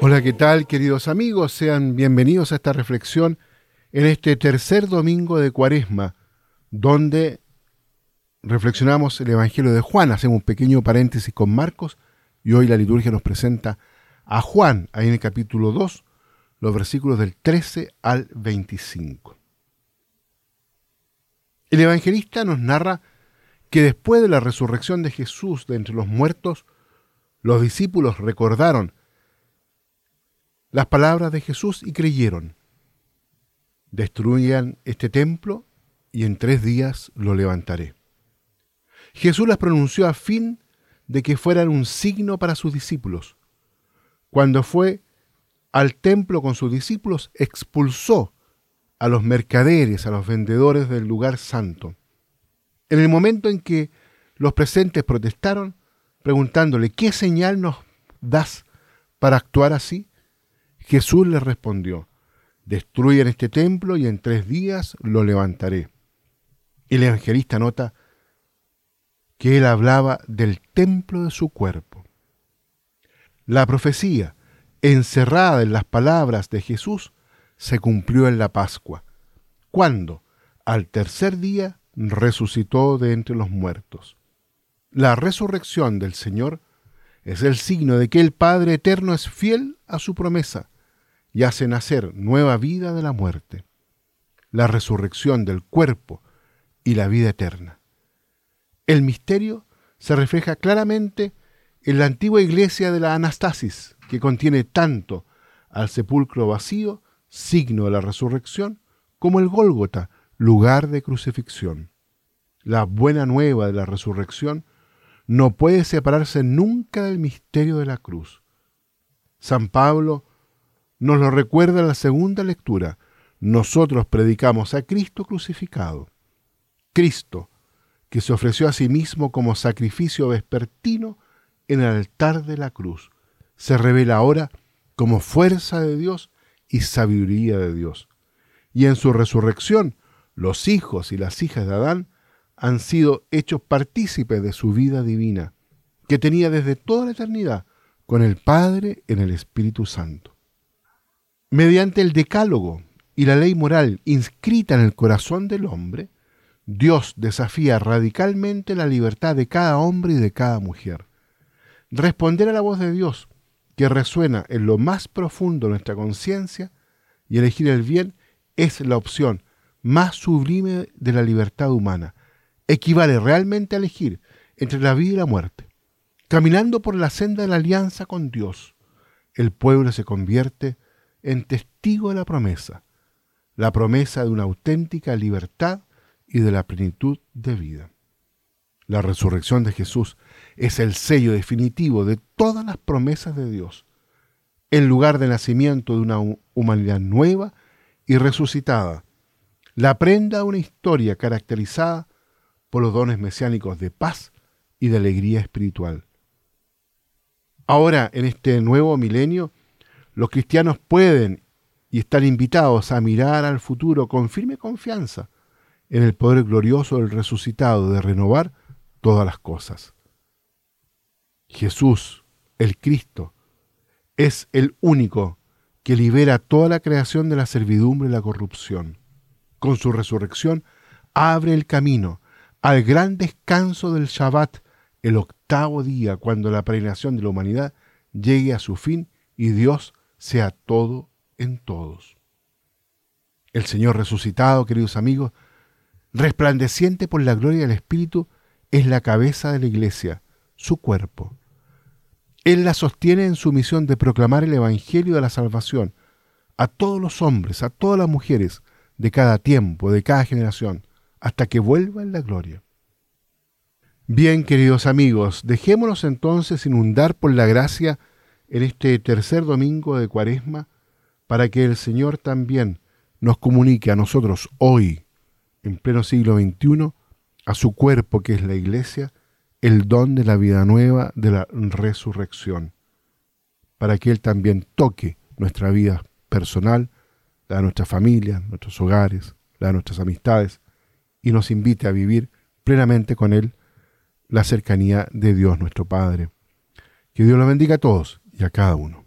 Hola, ¿qué tal queridos amigos? Sean bienvenidos a esta reflexión en este tercer domingo de Cuaresma, donde reflexionamos el Evangelio de Juan, hacemos un pequeño paréntesis con Marcos y hoy la liturgia nos presenta a Juan, ahí en el capítulo 2, los versículos del 13 al 25. El evangelista nos narra que después de la resurrección de Jesús de entre los muertos, los discípulos recordaron las palabras de Jesús y creyeron. Destruyan este templo y en tres días lo levantaré. Jesús las pronunció a fin de que fueran un signo para sus discípulos. Cuando fue al templo con sus discípulos, expulsó a los mercaderes, a los vendedores del lugar santo. En el momento en que los presentes protestaron, preguntándole, ¿qué señal nos das para actuar así? Jesús les respondió, destruyan este templo y en tres días lo levantaré. El evangelista nota que él hablaba del templo de su cuerpo. La profecía, encerrada en las palabras de Jesús, se cumplió en la Pascua, cuando, al tercer día, resucitó de entre los muertos. La resurrección del Señor es el signo de que el Padre Eterno es fiel a su promesa y hace nacer nueva vida de la muerte, la resurrección del cuerpo y la vida eterna. El misterio se refleja claramente en la antigua iglesia de la Anastasis, que contiene tanto al sepulcro vacío, signo de la resurrección, como el Gólgota, lugar de crucifixión. La buena nueva de la resurrección no puede separarse nunca del misterio de la cruz. San Pablo nos lo recuerda la segunda lectura. Nosotros predicamos a Cristo crucificado. Cristo, que se ofreció a sí mismo como sacrificio vespertino en el altar de la cruz, se revela ahora como fuerza de Dios y sabiduría de Dios. Y en su resurrección, los hijos y las hijas de Adán han sido hechos partícipes de su vida divina, que tenía desde toda la eternidad con el Padre en el Espíritu Santo. Mediante el decálogo y la ley moral inscrita en el corazón del hombre, Dios desafía radicalmente la libertad de cada hombre y de cada mujer. Responder a la voz de Dios, que resuena en lo más profundo de nuestra conciencia, y elegir el bien es la opción más sublime de la libertad humana. Equivale realmente a elegir entre la vida y la muerte. Caminando por la senda de la alianza con Dios, el pueblo se convierte en testigo de la promesa, la promesa de una auténtica libertad y de la plenitud de vida. La resurrección de Jesús es el sello definitivo de todas las promesas de Dios, el lugar de nacimiento de una humanidad nueva y resucitada, la prenda de una historia caracterizada por los dones mesiánicos de paz y de alegría espiritual. Ahora, en este nuevo milenio, los cristianos pueden y están invitados a mirar al futuro con firme confianza en el poder glorioso del resucitado de renovar todas las cosas. Jesús, el Cristo, es el único que libera toda la creación de la servidumbre y la corrupción. Con su resurrección abre el camino al gran descanso del Shabbat, el octavo día, cuando la peregrinación de la humanidad llegue a su fin y Dios sea todo en todos. El Señor resucitado, queridos amigos, resplandeciente por la gloria del Espíritu, es la cabeza de la iglesia, su cuerpo. Él la sostiene en su misión de proclamar el Evangelio de la salvación a todos los hombres, a todas las mujeres, de cada tiempo, de cada generación, hasta que vuelva en la gloria. Bien, queridos amigos, dejémonos entonces inundar por la gracia en este tercer domingo de Cuaresma para que el Señor también nos comunique a nosotros hoy, en pleno siglo XXI, a su cuerpo que es la Iglesia, el don de la vida nueva, de la resurrección, para que Él también toque nuestra vida personal, la de nuestra familia, nuestros hogares, la de nuestras amistades, y nos invite a vivir plenamente con Él la cercanía de Dios nuestro Padre. Que Dios los bendiga a todos y a cada uno.